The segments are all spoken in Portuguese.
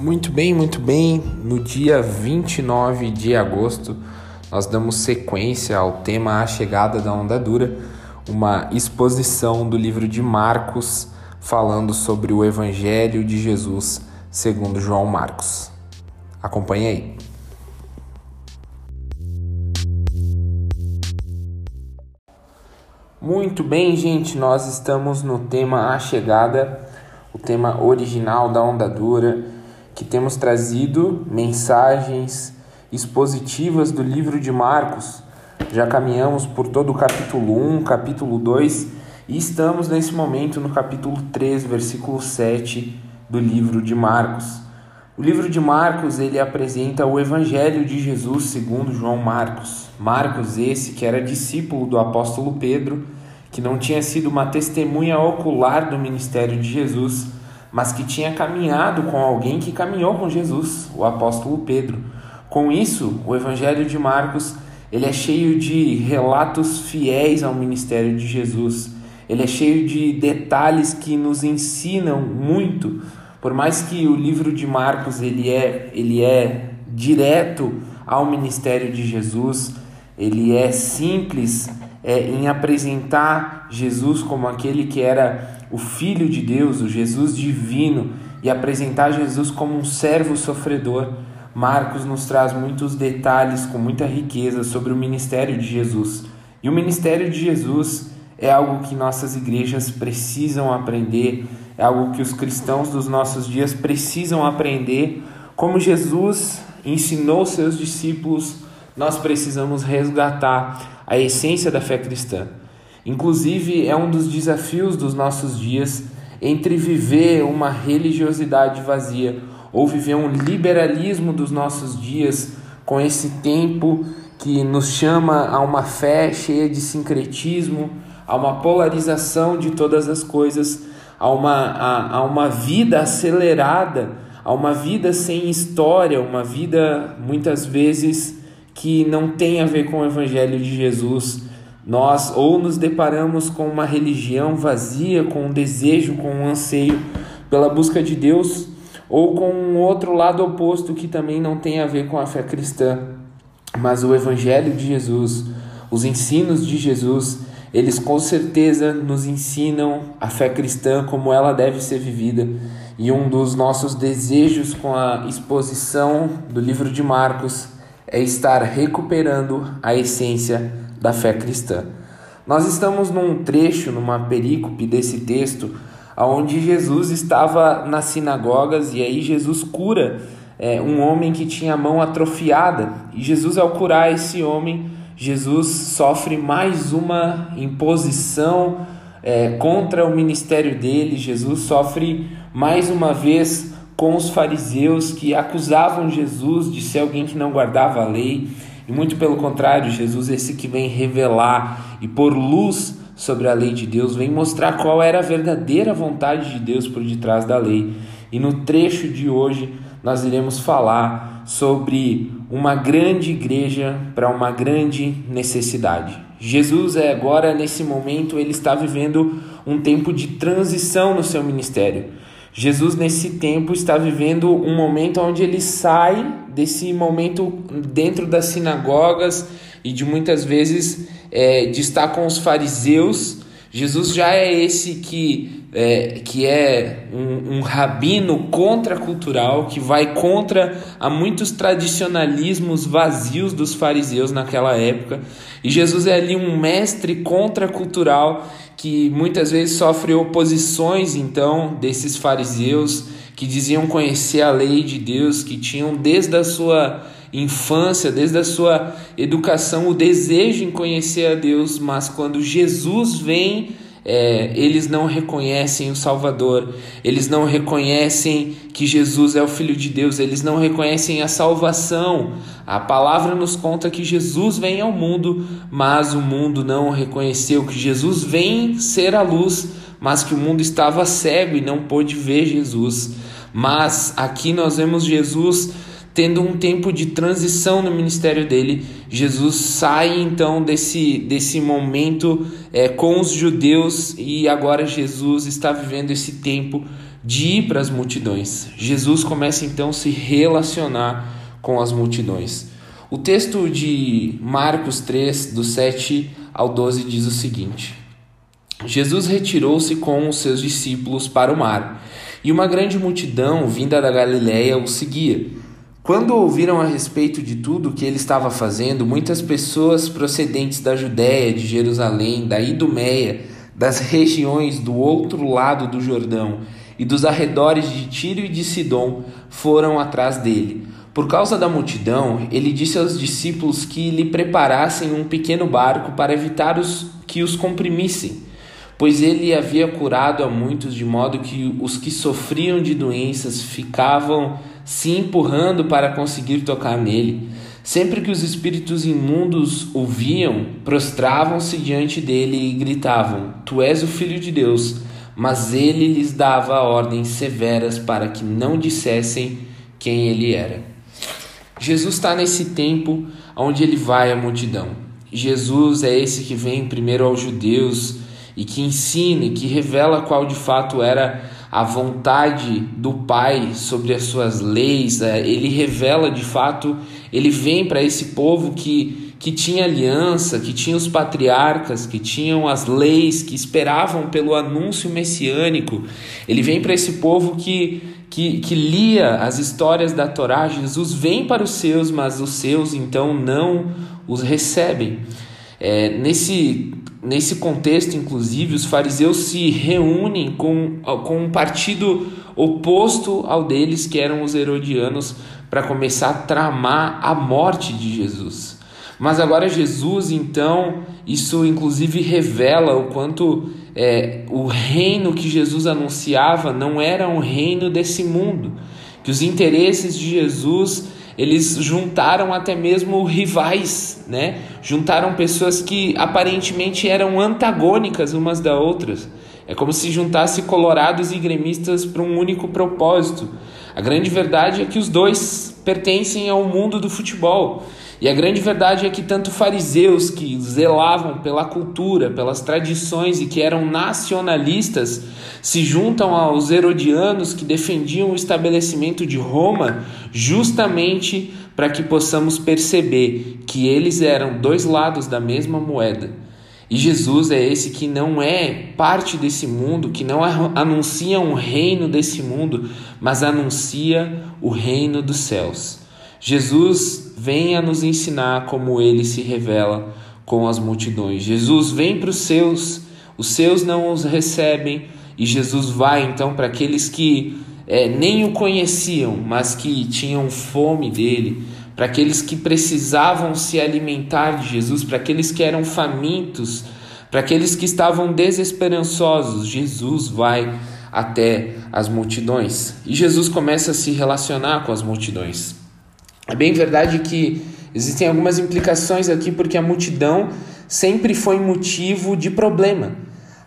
Muito bem, muito bem. No dia 29 de agosto, nós damos sequência ao tema A Chegada da Onda Dura, uma exposição do livro de Marcos falando sobre o Evangelho de Jesus segundo João Marcos. Acompanhe aí. Muito bem, gente, nós estamos no tema A Chegada, o tema original da Onda Dura que temos trazido mensagens expositivas do livro de Marcos. Já caminhamos por todo o capítulo 1, capítulo 2 e estamos nesse momento no capítulo 3, versículo 7 do livro de Marcos. O livro de Marcos, ele apresenta o evangelho de Jesus segundo João Marcos. Marcos esse que era discípulo do apóstolo Pedro, que não tinha sido uma testemunha ocular do ministério de Jesus, mas que tinha caminhado com alguém que caminhou com Jesus, o apóstolo Pedro. Com isso, o Evangelho de Marcos ele é cheio de relatos fiéis ao ministério de Jesus. Ele é cheio de detalhes que nos ensinam muito. Por mais que o livro de Marcos ele é, ele é direto ao ministério de Jesus, ele é simples é, em apresentar Jesus como aquele que era o Filho de Deus, o Jesus divino, e apresentar Jesus como um servo sofredor. Marcos nos traz muitos detalhes com muita riqueza sobre o ministério de Jesus. E o ministério de Jesus é algo que nossas igrejas precisam aprender, é algo que os cristãos dos nossos dias precisam aprender. Como Jesus ensinou seus discípulos, nós precisamos resgatar a essência da fé cristã. Inclusive, é um dos desafios dos nossos dias entre viver uma religiosidade vazia ou viver um liberalismo dos nossos dias com esse tempo que nos chama a uma fé cheia de sincretismo, a uma polarização de todas as coisas, a uma, a, a uma vida acelerada, a uma vida sem história, uma vida muitas vezes que não tem a ver com o Evangelho de Jesus nós ou nos deparamos com uma religião vazia, com um desejo, com um anseio pela busca de Deus, ou com um outro lado oposto que também não tem a ver com a fé cristã. Mas o Evangelho de Jesus, os ensinos de Jesus, eles com certeza nos ensinam a fé cristã como ela deve ser vivida. E um dos nossos desejos com a exposição do livro de Marcos é estar recuperando a essência da fé cristã. Nós estamos num trecho, numa perícope desse texto, onde Jesus estava nas sinagogas e aí Jesus cura é, um homem que tinha a mão atrofiada. E Jesus, ao curar esse homem, Jesus sofre mais uma imposição é, contra o ministério dele. Jesus sofre mais uma vez com os fariseus que acusavam Jesus de ser alguém que não guardava a lei. E muito pelo contrário, Jesus, esse que vem revelar e pôr luz sobre a lei de Deus, vem mostrar qual era a verdadeira vontade de Deus por detrás da lei. E no trecho de hoje nós iremos falar sobre uma grande igreja para uma grande necessidade. Jesus é agora nesse momento ele está vivendo um tempo de transição no seu ministério. Jesus, nesse tempo, está vivendo um momento onde ele sai desse momento dentro das sinagogas e de muitas vezes é, de estar com os fariseus. Jesus já é esse que é, que é um, um rabino contracultural, que vai contra a muitos tradicionalismos vazios dos fariseus naquela época. E Jesus é ali um mestre contracultural que muitas vezes sofre oposições então desses fariseus que diziam conhecer a lei de Deus, que tinham desde a sua infância, desde a sua educação, o desejo em conhecer a Deus, mas quando Jesus vem é, eles não reconhecem o Salvador, eles não reconhecem que Jesus é o Filho de Deus, eles não reconhecem a salvação. A palavra nos conta que Jesus vem ao mundo, mas o mundo não reconheceu que Jesus vem ser a luz, mas que o mundo estava cego e não pôde ver Jesus. Mas aqui nós vemos Jesus tendo um tempo de transição no ministério dele. Jesus sai então desse, desse momento é, com os judeus e agora Jesus está vivendo esse tempo de ir para as multidões. Jesus começa então a se relacionar com as multidões. O texto de Marcos 3, do 7 ao 12, diz o seguinte: Jesus retirou-se com os seus discípulos para o mar, e uma grande multidão vinda da Galiléia o seguia. Quando ouviram a respeito de tudo o que ele estava fazendo, muitas pessoas procedentes da Judéia, de Jerusalém, da Idumeia, das regiões do outro lado do Jordão e dos arredores de Tiro e de Sidom foram atrás dele. Por causa da multidão, ele disse aos discípulos que lhe preparassem um pequeno barco para evitar os, que os comprimissem, pois ele havia curado a muitos, de modo que os que sofriam de doenças ficavam se empurrando para conseguir tocar nele. Sempre que os espíritos imundos o viam, prostravam-se diante dele e gritavam: Tu és o Filho de Deus mas ele lhes dava ordens severas para que não dissessem quem ele era. Jesus está nesse tempo onde ele vai à multidão. Jesus é esse que vem primeiro aos judeus e que ensina e que revela qual de fato era a vontade do Pai sobre as suas leis. É, ele revela de fato, ele vem para esse povo que que tinha aliança, que tinha os patriarcas, que tinham as leis, que esperavam pelo anúncio messiânico. Ele vem para esse povo que, que, que lia as histórias da Torá. Jesus vem para os seus, mas os seus então não os recebem. É, nesse, nesse contexto, inclusive, os fariseus se reúnem com, com um partido oposto ao deles, que eram os herodianos, para começar a tramar a morte de Jesus. Mas agora Jesus, então, isso inclusive revela o quanto é, o reino que Jesus anunciava não era um reino desse mundo, que os interesses de Jesus eles juntaram até mesmo rivais, né? Juntaram pessoas que aparentemente eram antagônicas umas da outras. É como se juntasse colorados e gremistas para um único propósito. A grande verdade é que os dois pertencem ao mundo do futebol. E a grande verdade é que tanto fariseus que zelavam pela cultura, pelas tradições e que eram nacionalistas, se juntam aos herodianos que defendiam o estabelecimento de Roma, justamente para que possamos perceber que eles eram dois lados da mesma moeda. E Jesus é esse que não é parte desse mundo, que não anuncia um reino desse mundo, mas anuncia o reino dos céus. Jesus vem a nos ensinar como ele se revela com as multidões. Jesus vem para os seus, os seus não os recebem, e Jesus vai então para aqueles que é, nem o conheciam, mas que tinham fome dele, para aqueles que precisavam se alimentar de Jesus, para aqueles que eram famintos, para aqueles que estavam desesperançosos. Jesus vai até as multidões e Jesus começa a se relacionar com as multidões. É bem verdade que existem algumas implicações aqui, porque a multidão sempre foi motivo de problema.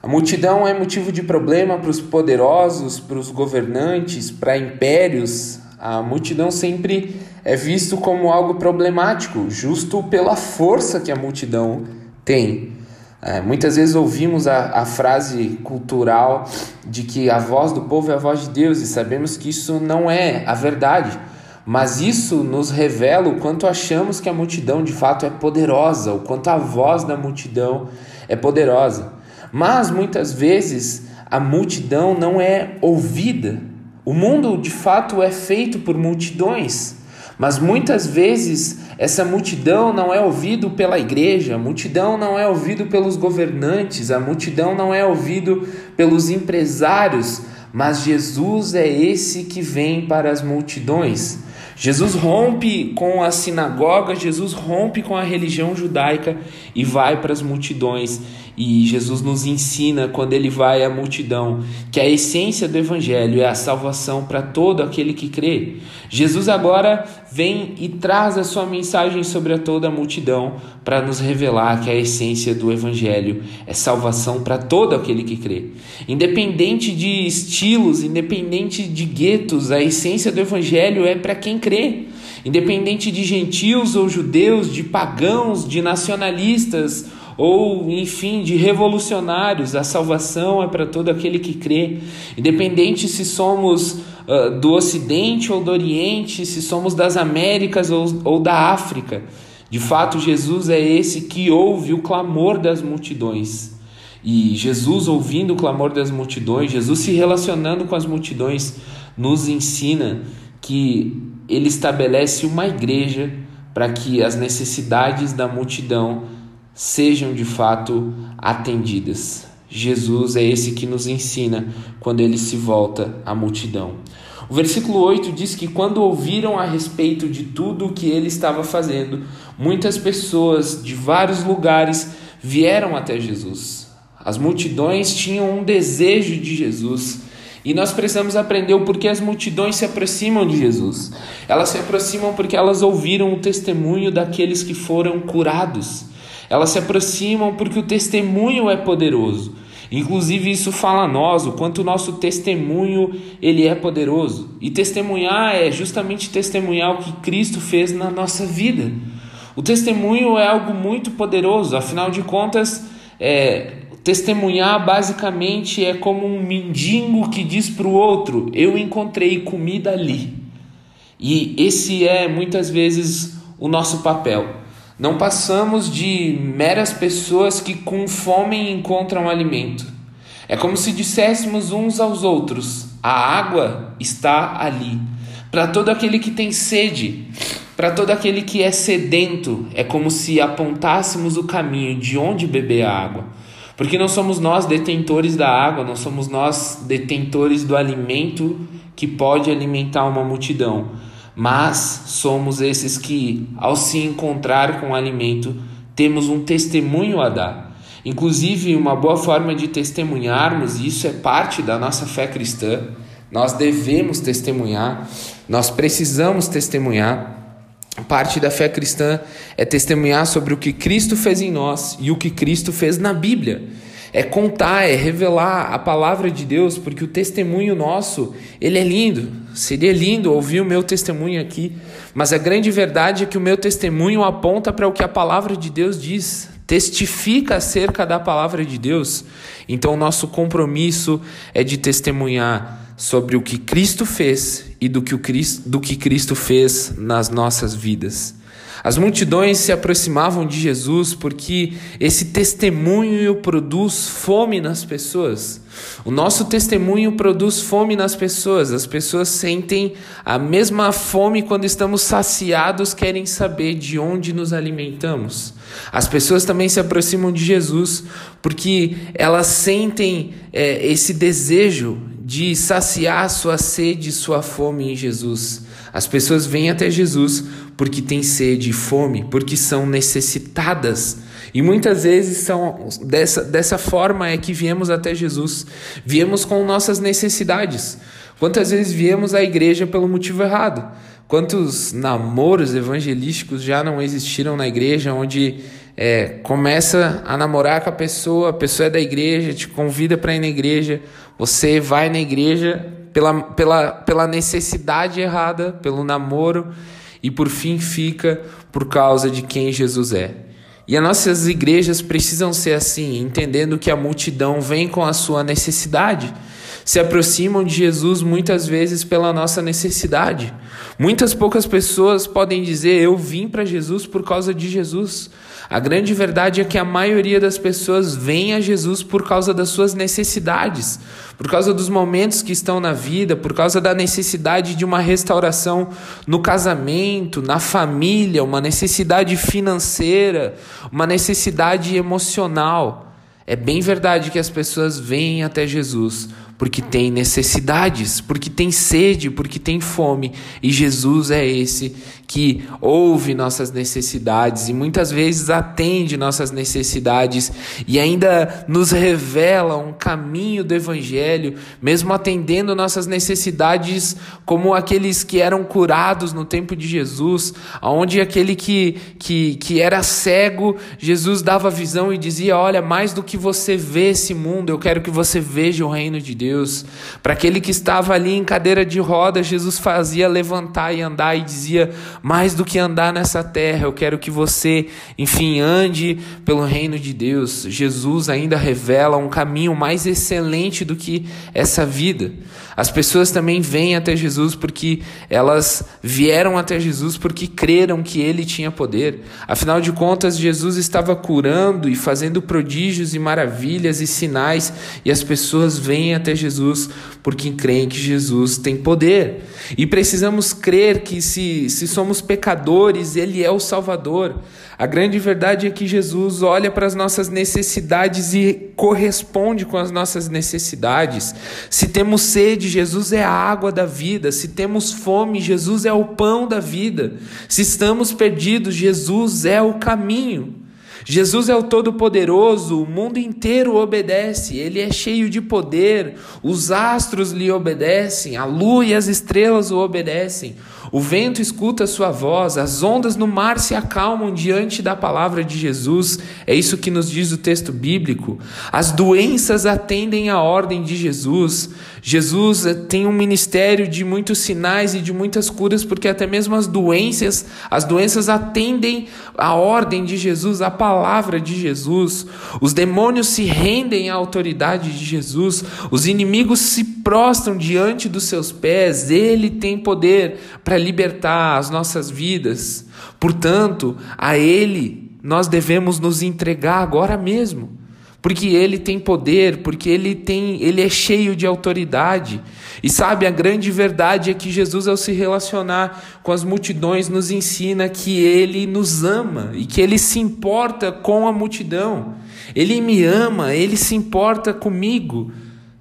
A multidão é motivo de problema para os poderosos, para os governantes, para impérios. A multidão sempre é visto como algo problemático, justo pela força que a multidão tem. É, muitas vezes ouvimos a, a frase cultural de que a voz do povo é a voz de Deus e sabemos que isso não é a verdade. Mas isso nos revela o quanto achamos que a multidão de fato é poderosa, o quanto a voz da multidão é poderosa. Mas muitas vezes a multidão não é ouvida. O mundo de fato é feito por multidões, mas muitas vezes essa multidão não é ouvido pela igreja, a multidão não é ouvido pelos governantes, a multidão não é ouvido pelos empresários, mas Jesus é esse que vem para as multidões. Jesus rompe com a sinagoga, Jesus rompe com a religião judaica e vai para as multidões. E Jesus nos ensina, quando ele vai à multidão, que a essência do Evangelho é a salvação para todo aquele que crê. Jesus agora vem e traz a sua mensagem sobre a toda a multidão para nos revelar que a essência do Evangelho é salvação para todo aquele que crê. Independente de estilos, independente de guetos, a essência do Evangelho é para quem crê. independente de gentios ou judeus, de pagãos, de nacionalistas ou, enfim, de revolucionários. A salvação é para todo aquele que crê, independente se somos uh, do Ocidente ou do Oriente, se somos das Américas ou, ou da África. De fato, Jesus é esse que ouve o clamor das multidões. E Jesus, ouvindo o clamor das multidões, Jesus se relacionando com as multidões, nos ensina que ele estabelece uma igreja para que as necessidades da multidão sejam de fato atendidas. Jesus é esse que nos ensina quando ele se volta à multidão. O versículo 8 diz que quando ouviram a respeito de tudo o que ele estava fazendo, muitas pessoas de vários lugares vieram até Jesus. As multidões tinham um desejo de Jesus. E nós precisamos aprender o porquê as multidões se aproximam de Jesus. Elas se aproximam porque elas ouviram o testemunho daqueles que foram curados. Elas se aproximam porque o testemunho é poderoso. Inclusive isso fala a nós, o quanto o nosso testemunho ele é poderoso. E testemunhar é justamente testemunhar o que Cristo fez na nossa vida. O testemunho é algo muito poderoso, afinal de contas, é, testemunhar basicamente é como um mendigo que diz para o outro: Eu encontrei comida ali. E esse é muitas vezes o nosso papel. Não passamos de meras pessoas que com fome encontram alimento. É como se disséssemos uns aos outros: a água está ali. Para todo aquele que tem sede, para todo aquele que é sedento, é como se apontássemos o caminho de onde beber a água. Porque não somos nós detentores da água, não somos nós detentores do alimento que pode alimentar uma multidão mas somos esses que, ao se encontrar com o alimento, temos um testemunho a dar. Inclusive, uma boa forma de testemunharmos, e isso é parte da nossa fé cristã, nós devemos testemunhar, nós precisamos testemunhar. Parte da fé cristã é testemunhar sobre o que Cristo fez em nós e o que Cristo fez na Bíblia é contar, é revelar a palavra de Deus, porque o testemunho nosso, ele é lindo. Seria lindo ouvir o meu testemunho aqui, mas a grande verdade é que o meu testemunho aponta para o que a palavra de Deus diz, testifica acerca da palavra de Deus. Então, nosso compromisso é de testemunhar sobre o que Cristo fez e do que, o Cristo, do que Cristo fez nas nossas vidas. As multidões se aproximavam de Jesus porque esse testemunho produz fome nas pessoas. O nosso testemunho produz fome nas pessoas. As pessoas sentem a mesma fome quando estamos saciados, querem saber de onde nos alimentamos. As pessoas também se aproximam de Jesus porque elas sentem é, esse desejo de saciar sua sede sua fome em Jesus. As pessoas vêm até Jesus porque têm sede e fome, porque são necessitadas. E muitas vezes são dessa, dessa forma é que viemos até Jesus. Viemos com nossas necessidades. Quantas vezes viemos à igreja pelo motivo errado? Quantos namoros evangelísticos já não existiram na igreja, onde é, começa a namorar com a pessoa, a pessoa é da igreja, te convida para ir na igreja, você vai na igreja pela, pela, pela necessidade errada, pelo namoro, e por fim fica por causa de quem Jesus é. E as nossas igrejas precisam ser assim, entendendo que a multidão vem com a sua necessidade, se aproximam de Jesus muitas vezes pela nossa necessidade. Muitas poucas pessoas podem dizer: Eu vim para Jesus por causa de Jesus. A grande verdade é que a maioria das pessoas vem a Jesus por causa das suas necessidades, por causa dos momentos que estão na vida, por causa da necessidade de uma restauração no casamento, na família, uma necessidade financeira, uma necessidade emocional. É bem verdade que as pessoas vêm até Jesus porque tem necessidades, porque tem sede, porque tem fome, e Jesus é esse que ouve nossas necessidades e muitas vezes atende nossas necessidades e ainda nos revela um caminho do Evangelho, mesmo atendendo nossas necessidades, como aqueles que eram curados no tempo de Jesus, onde aquele que, que, que era cego, Jesus dava visão e dizia: Olha, mais do que você vê esse mundo, eu quero que você veja o reino de Deus. Para aquele que estava ali em cadeira de roda, Jesus fazia levantar e andar e dizia: mais do que andar nessa terra. Eu quero que você, enfim, ande pelo reino de Deus. Jesus ainda revela um caminho mais excelente do que essa vida. As pessoas também vêm até Jesus porque elas vieram até Jesus porque creram que ele tinha poder. Afinal de contas, Jesus estava curando e fazendo prodígios e maravilhas e sinais, e as pessoas vêm até Jesus porque creem que Jesus tem poder. E precisamos crer que se, se somos pecadores, ele é o Salvador. A grande verdade é que Jesus olha para as nossas necessidades e corresponde com as nossas necessidades. Se temos sede, Jesus é a água da vida. Se temos fome, Jesus é o pão da vida. Se estamos perdidos, Jesus é o caminho. Jesus é o Todo-Poderoso, o mundo inteiro obedece, ele é cheio de poder, os astros lhe obedecem, a lua e as estrelas o obedecem. O vento escuta sua voz, as ondas no mar se acalmam diante da palavra de Jesus. É isso que nos diz o texto bíblico. As doenças atendem à ordem de Jesus. Jesus eh, tem um ministério de muitos sinais e de muitas curas, porque até mesmo as doenças, as doenças atendem à ordem de Jesus, à palavra de Jesus. Os demônios se rendem à autoridade de Jesus. Os inimigos se prostram diante dos seus pés. Ele tem poder para libertar as nossas vidas. Portanto, a Ele nós devemos nos entregar agora mesmo. Porque ele tem poder, porque ele tem, ele é cheio de autoridade. E sabe, a grande verdade é que Jesus ao se relacionar com as multidões nos ensina que ele nos ama e que ele se importa com a multidão. Ele me ama, ele se importa comigo.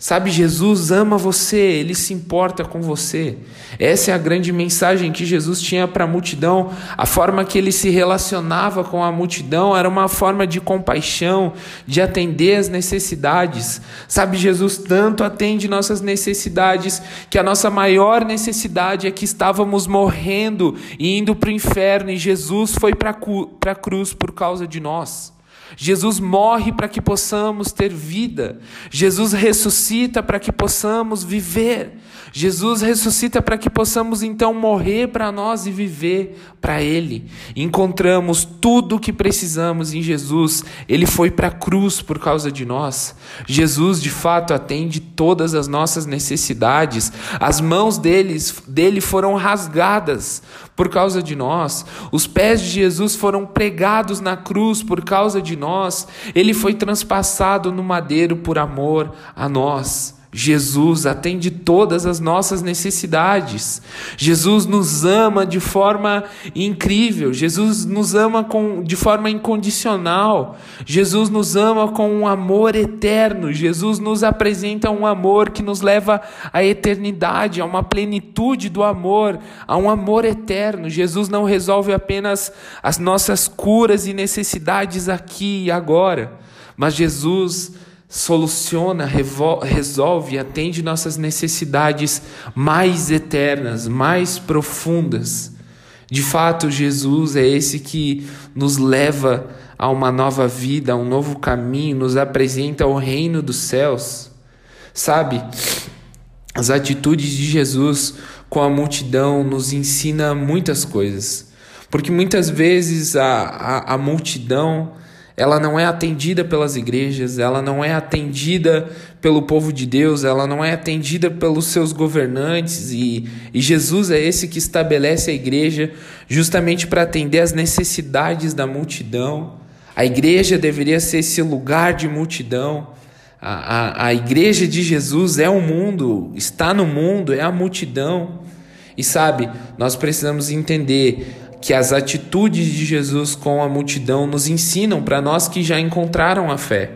Sabe, Jesus ama você, ele se importa com você. Essa é a grande mensagem que Jesus tinha para a multidão. A forma que ele se relacionava com a multidão era uma forma de compaixão, de atender as necessidades. Sabe, Jesus tanto atende nossas necessidades que a nossa maior necessidade é que estávamos morrendo e indo para o inferno e Jesus foi para a cruz por causa de nós. Jesus morre para que possamos ter vida. Jesus ressuscita para que possamos viver. Jesus ressuscita para que possamos então morrer para nós e viver para Ele. Encontramos tudo o que precisamos em Jesus. Ele foi para a cruz por causa de nós. Jesus de fato atende todas as nossas necessidades. As mãos deles, dele foram rasgadas por causa de nós. Os pés de Jesus foram pregados na cruz por causa de nós. Ele foi transpassado no madeiro por amor a nós. Jesus atende todas as nossas necessidades. Jesus nos ama de forma incrível. Jesus nos ama com, de forma incondicional. Jesus nos ama com um amor eterno. Jesus nos apresenta um amor que nos leva à eternidade, a uma plenitude do amor, a um amor eterno. Jesus não resolve apenas as nossas curas e necessidades aqui e agora, mas Jesus soluciona, resolve, atende nossas necessidades mais eternas, mais profundas. De fato, Jesus é esse que nos leva a uma nova vida, a um novo caminho, nos apresenta o reino dos céus. Sabe, as atitudes de Jesus com a multidão nos ensina muitas coisas. Porque muitas vezes a, a, a multidão ela não é atendida pelas igrejas, ela não é atendida pelo povo de Deus, ela não é atendida pelos seus governantes, e, e Jesus é esse que estabelece a igreja justamente para atender as necessidades da multidão. A igreja deveria ser esse lugar de multidão. A, a, a igreja de Jesus é o mundo, está no mundo, é a multidão. E sabe, nós precisamos entender que as atitudes de Jesus com a multidão nos ensinam para nós que já encontraram a fé.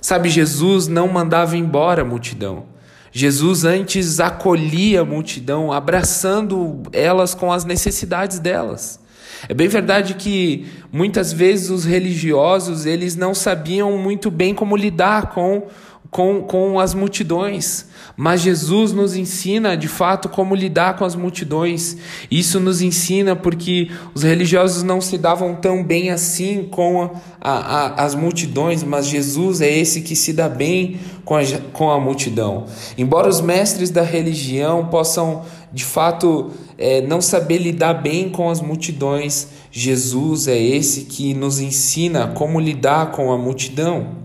Sabe, Jesus não mandava embora a multidão. Jesus antes acolhia a multidão, abraçando elas com as necessidades delas. É bem verdade que muitas vezes os religiosos, eles não sabiam muito bem como lidar com com, com as multidões. Mas Jesus nos ensina de fato como lidar com as multidões. Isso nos ensina porque os religiosos não se davam tão bem assim com a, a, as multidões, mas Jesus é esse que se dá bem com a, com a multidão. Embora os mestres da religião possam de fato é, não saber lidar bem com as multidões, Jesus é esse que nos ensina como lidar com a multidão.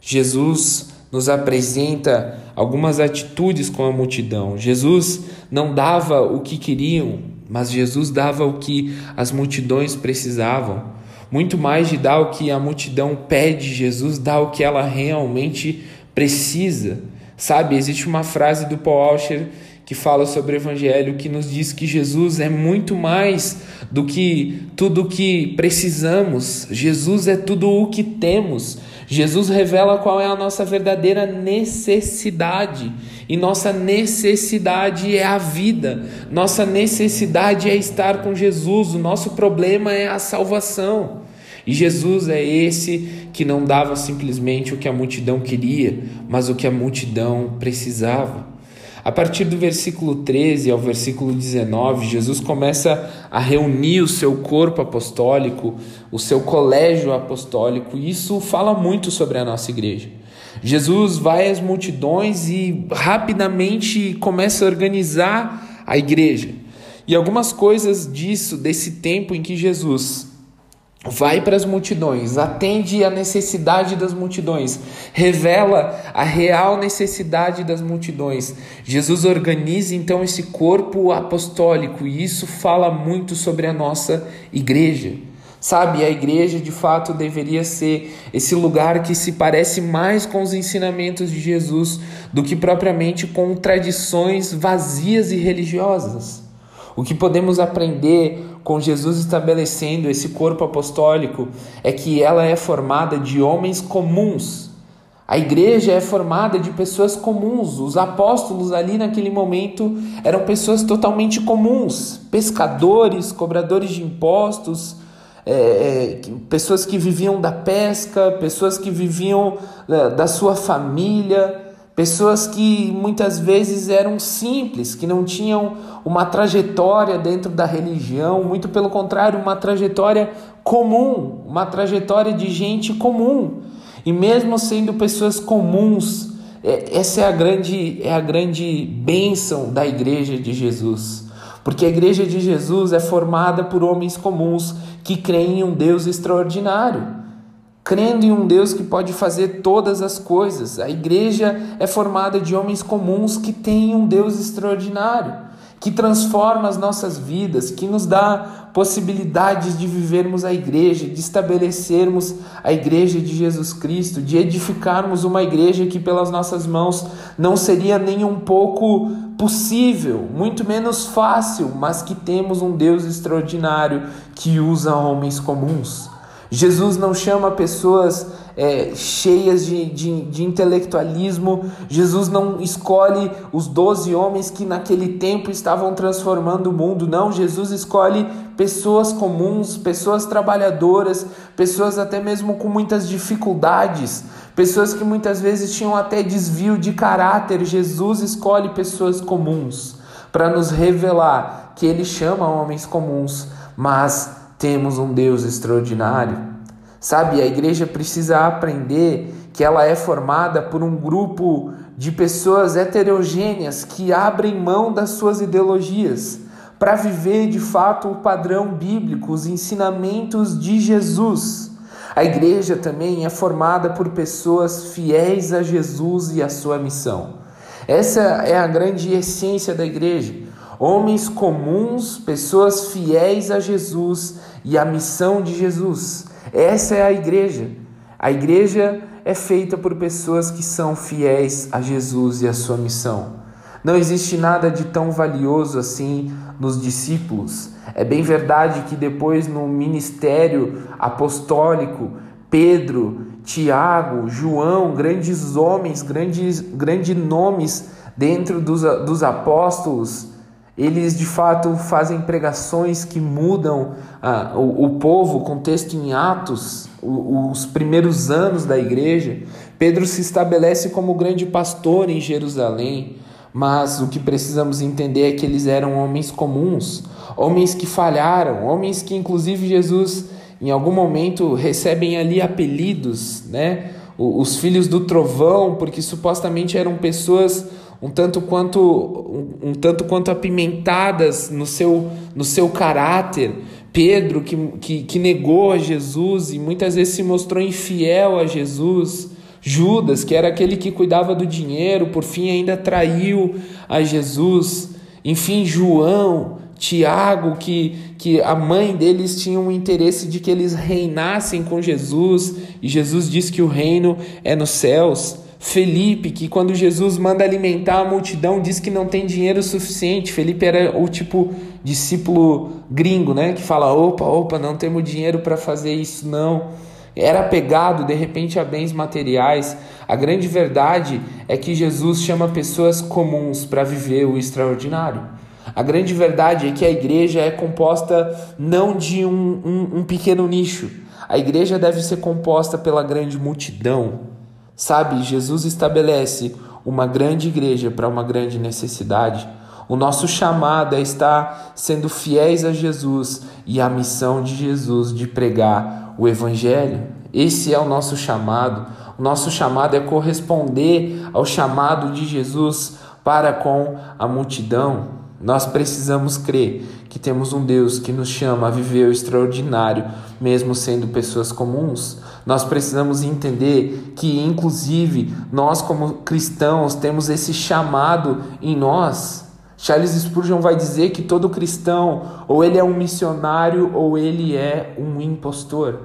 Jesus nos apresenta algumas atitudes com a multidão. Jesus não dava o que queriam, mas Jesus dava o que as multidões precisavam. Muito mais de dar o que a multidão pede, Jesus dá o que ela realmente precisa. Sabe, existe uma frase do Paul Auster que fala sobre o Evangelho, que nos diz que Jesus é muito mais do que tudo o que precisamos, Jesus é tudo o que temos. Jesus revela qual é a nossa verdadeira necessidade. E nossa necessidade é a vida, nossa necessidade é estar com Jesus, o nosso problema é a salvação. E Jesus é esse que não dava simplesmente o que a multidão queria, mas o que a multidão precisava. A partir do versículo 13 ao versículo 19, Jesus começa a reunir o seu corpo apostólico, o seu colégio apostólico, e isso fala muito sobre a nossa igreja. Jesus vai às multidões e rapidamente começa a organizar a igreja. E algumas coisas disso, desse tempo em que Jesus vai para as multidões, atende a necessidade das multidões, revela a real necessidade das multidões. Jesus organiza então esse corpo apostólico e isso fala muito sobre a nossa igreja. Sabe, a igreja de fato deveria ser esse lugar que se parece mais com os ensinamentos de Jesus do que propriamente com tradições vazias e religiosas. O que podemos aprender com Jesus estabelecendo esse corpo apostólico é que ela é formada de homens comuns. A igreja é formada de pessoas comuns. Os apóstolos ali naquele momento eram pessoas totalmente comuns, pescadores, cobradores de impostos, é, é, pessoas que viviam da pesca, pessoas que viviam é, da sua família. Pessoas que muitas vezes eram simples, que não tinham uma trajetória dentro da religião, muito pelo contrário, uma trajetória comum, uma trajetória de gente comum. E mesmo sendo pessoas comuns, é, essa é a grande é a grande bênção da igreja de Jesus. Porque a igreja de Jesus é formada por homens comuns que creem em um Deus extraordinário crendo em um Deus que pode fazer todas as coisas. A igreja é formada de homens comuns que têm um Deus extraordinário, que transforma as nossas vidas, que nos dá possibilidades de vivermos a igreja, de estabelecermos a igreja de Jesus Cristo, de edificarmos uma igreja que pelas nossas mãos não seria nem um pouco possível, muito menos fácil, mas que temos um Deus extraordinário que usa homens comuns. Jesus não chama pessoas é, cheias de, de, de, intelectualismo. Jesus não escolhe os doze homens que naquele tempo estavam transformando o mundo. Não, Jesus escolhe pessoas comuns, pessoas trabalhadoras, pessoas até mesmo com muitas dificuldades, pessoas que muitas vezes tinham até desvio de caráter. Jesus escolhe pessoas comuns para nos revelar que Ele chama homens comuns, mas temos um Deus extraordinário. Sabe, a igreja precisa aprender que ela é formada por um grupo de pessoas heterogêneas que abrem mão das suas ideologias para viver de fato o padrão bíblico, os ensinamentos de Jesus. A igreja também é formada por pessoas fiéis a Jesus e a sua missão. Essa é a grande essência da igreja. Homens comuns, pessoas fiéis a Jesus e a missão de Jesus. Essa é a igreja. A igreja é feita por pessoas que são fiéis a Jesus e a sua missão. Não existe nada de tão valioso assim nos discípulos. É bem verdade que depois no ministério apostólico, Pedro, Tiago, João, grandes homens, grandes, grandes nomes dentro dos, dos apóstolos, eles de fato fazem pregações que mudam ah, o, o povo, o contexto em Atos, o, os primeiros anos da igreja. Pedro se estabelece como grande pastor em Jerusalém, mas o que precisamos entender é que eles eram homens comuns, homens que falharam, homens que inclusive Jesus em algum momento recebem ali apelidos, né? Os filhos do trovão, porque supostamente eram pessoas um tanto quanto um, um tanto quanto apimentadas no seu no seu caráter. Pedro que, que, que negou a Jesus e muitas vezes se mostrou infiel a Jesus. Judas, que era aquele que cuidava do dinheiro, por fim ainda traiu a Jesus. Enfim, João, Tiago, que, que a mãe deles tinha um interesse de que eles reinassem com Jesus, e Jesus diz que o reino é nos céus. Felipe, que quando Jesus manda alimentar a multidão, diz que não tem dinheiro suficiente. Felipe era o tipo discípulo gringo, né? Que fala: opa, opa, não temos dinheiro para fazer isso, não era apegado de repente a bens materiais. A grande verdade é que Jesus chama pessoas comuns para viver o extraordinário. A grande verdade é que a igreja é composta não de um, um, um pequeno nicho. A igreja deve ser composta pela grande multidão. Sabe, Jesus estabelece uma grande igreja para uma grande necessidade. O nosso chamado é estar sendo fiéis a Jesus e a missão de Jesus de pregar o Evangelho. Esse é o nosso chamado. O nosso chamado é corresponder ao chamado de Jesus para com a multidão. Nós precisamos crer que temos um Deus que nos chama a viver o extraordinário, mesmo sendo pessoas comuns. Nós precisamos entender que, inclusive, nós, como cristãos, temos esse chamado em nós. Charles Spurgeon vai dizer que todo cristão, ou ele é um missionário, ou ele é um impostor.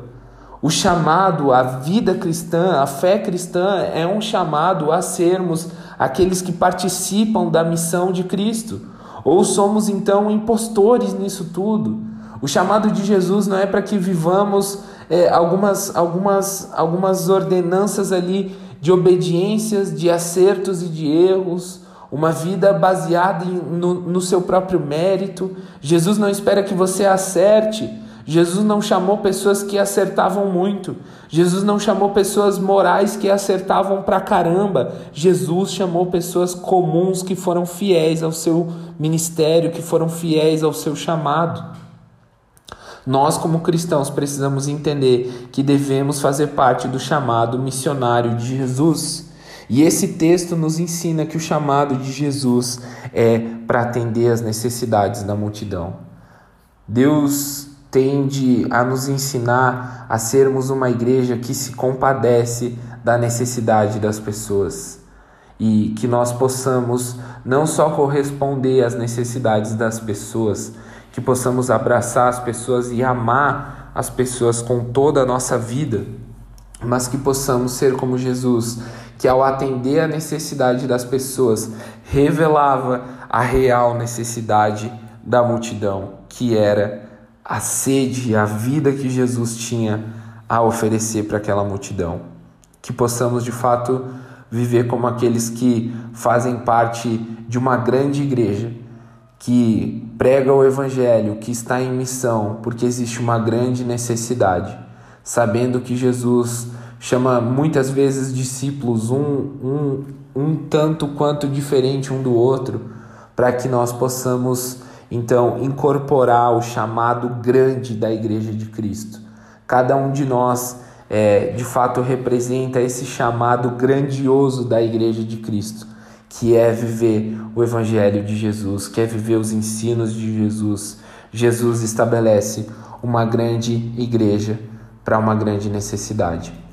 O chamado, a vida cristã, a fé cristã é um chamado a sermos aqueles que participam da missão de Cristo. Ou somos então impostores nisso tudo? O chamado de Jesus não é para que vivamos é, algumas, algumas, algumas ordenanças ali de obediências, de acertos e de erros uma vida baseada em, no, no seu próprio mérito. Jesus não espera que você acerte. Jesus não chamou pessoas que acertavam muito. Jesus não chamou pessoas morais que acertavam pra caramba. Jesus chamou pessoas comuns que foram fiéis ao seu ministério, que foram fiéis ao seu chamado. Nós, como cristãos, precisamos entender que devemos fazer parte do chamado missionário de Jesus. E esse texto nos ensina que o chamado de Jesus é para atender as necessidades da multidão. Deus tende a nos ensinar a sermos uma igreja que se compadece da necessidade das pessoas e que nós possamos não só corresponder às necessidades das pessoas, que possamos abraçar as pessoas e amar as pessoas com toda a nossa vida, mas que possamos ser como Jesus, que ao atender a necessidade das pessoas, revelava a real necessidade da multidão, que era a sede, a vida que Jesus tinha a oferecer para aquela multidão. Que possamos de fato viver como aqueles que fazem parte de uma grande igreja, que prega o evangelho, que está em missão, porque existe uma grande necessidade, sabendo que Jesus chama muitas vezes discípulos um, um, um tanto quanto diferente um do outro, para que nós possamos então incorporar o chamado grande da Igreja de Cristo. Cada um de nós é, de fato representa esse chamado grandioso da Igreja de Cristo, que é viver o Evangelho de Jesus, que é viver os ensinos de Jesus. Jesus estabelece uma grande igreja para uma grande necessidade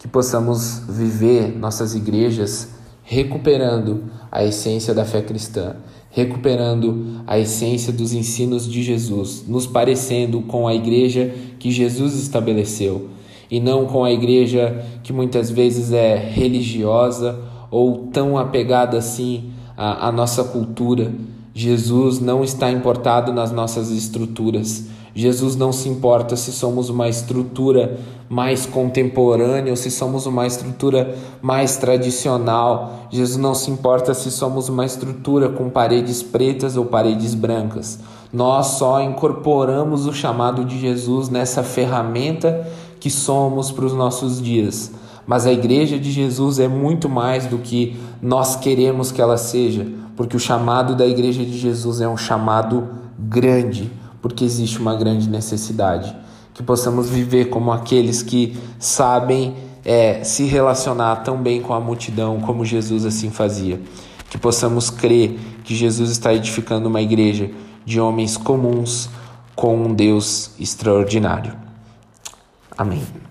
que possamos viver nossas igrejas recuperando a essência da fé cristã, recuperando a essência dos ensinos de Jesus, nos parecendo com a igreja que Jesus estabeleceu e não com a igreja que muitas vezes é religiosa ou tão apegada assim à, à nossa cultura. Jesus não está importado nas nossas estruturas. Jesus não se importa se somos uma estrutura mais contemporânea ou se somos uma estrutura mais tradicional. Jesus não se importa se somos uma estrutura com paredes pretas ou paredes brancas. Nós só incorporamos o chamado de Jesus nessa ferramenta que somos para os nossos dias. Mas a igreja de Jesus é muito mais do que nós queremos que ela seja, porque o chamado da igreja de Jesus é um chamado grande, porque existe uma grande necessidade. Que possamos viver como aqueles que sabem é, se relacionar tão bem com a multidão como Jesus assim fazia. Que possamos crer que Jesus está edificando uma igreja de homens comuns com um Deus extraordinário. Amém.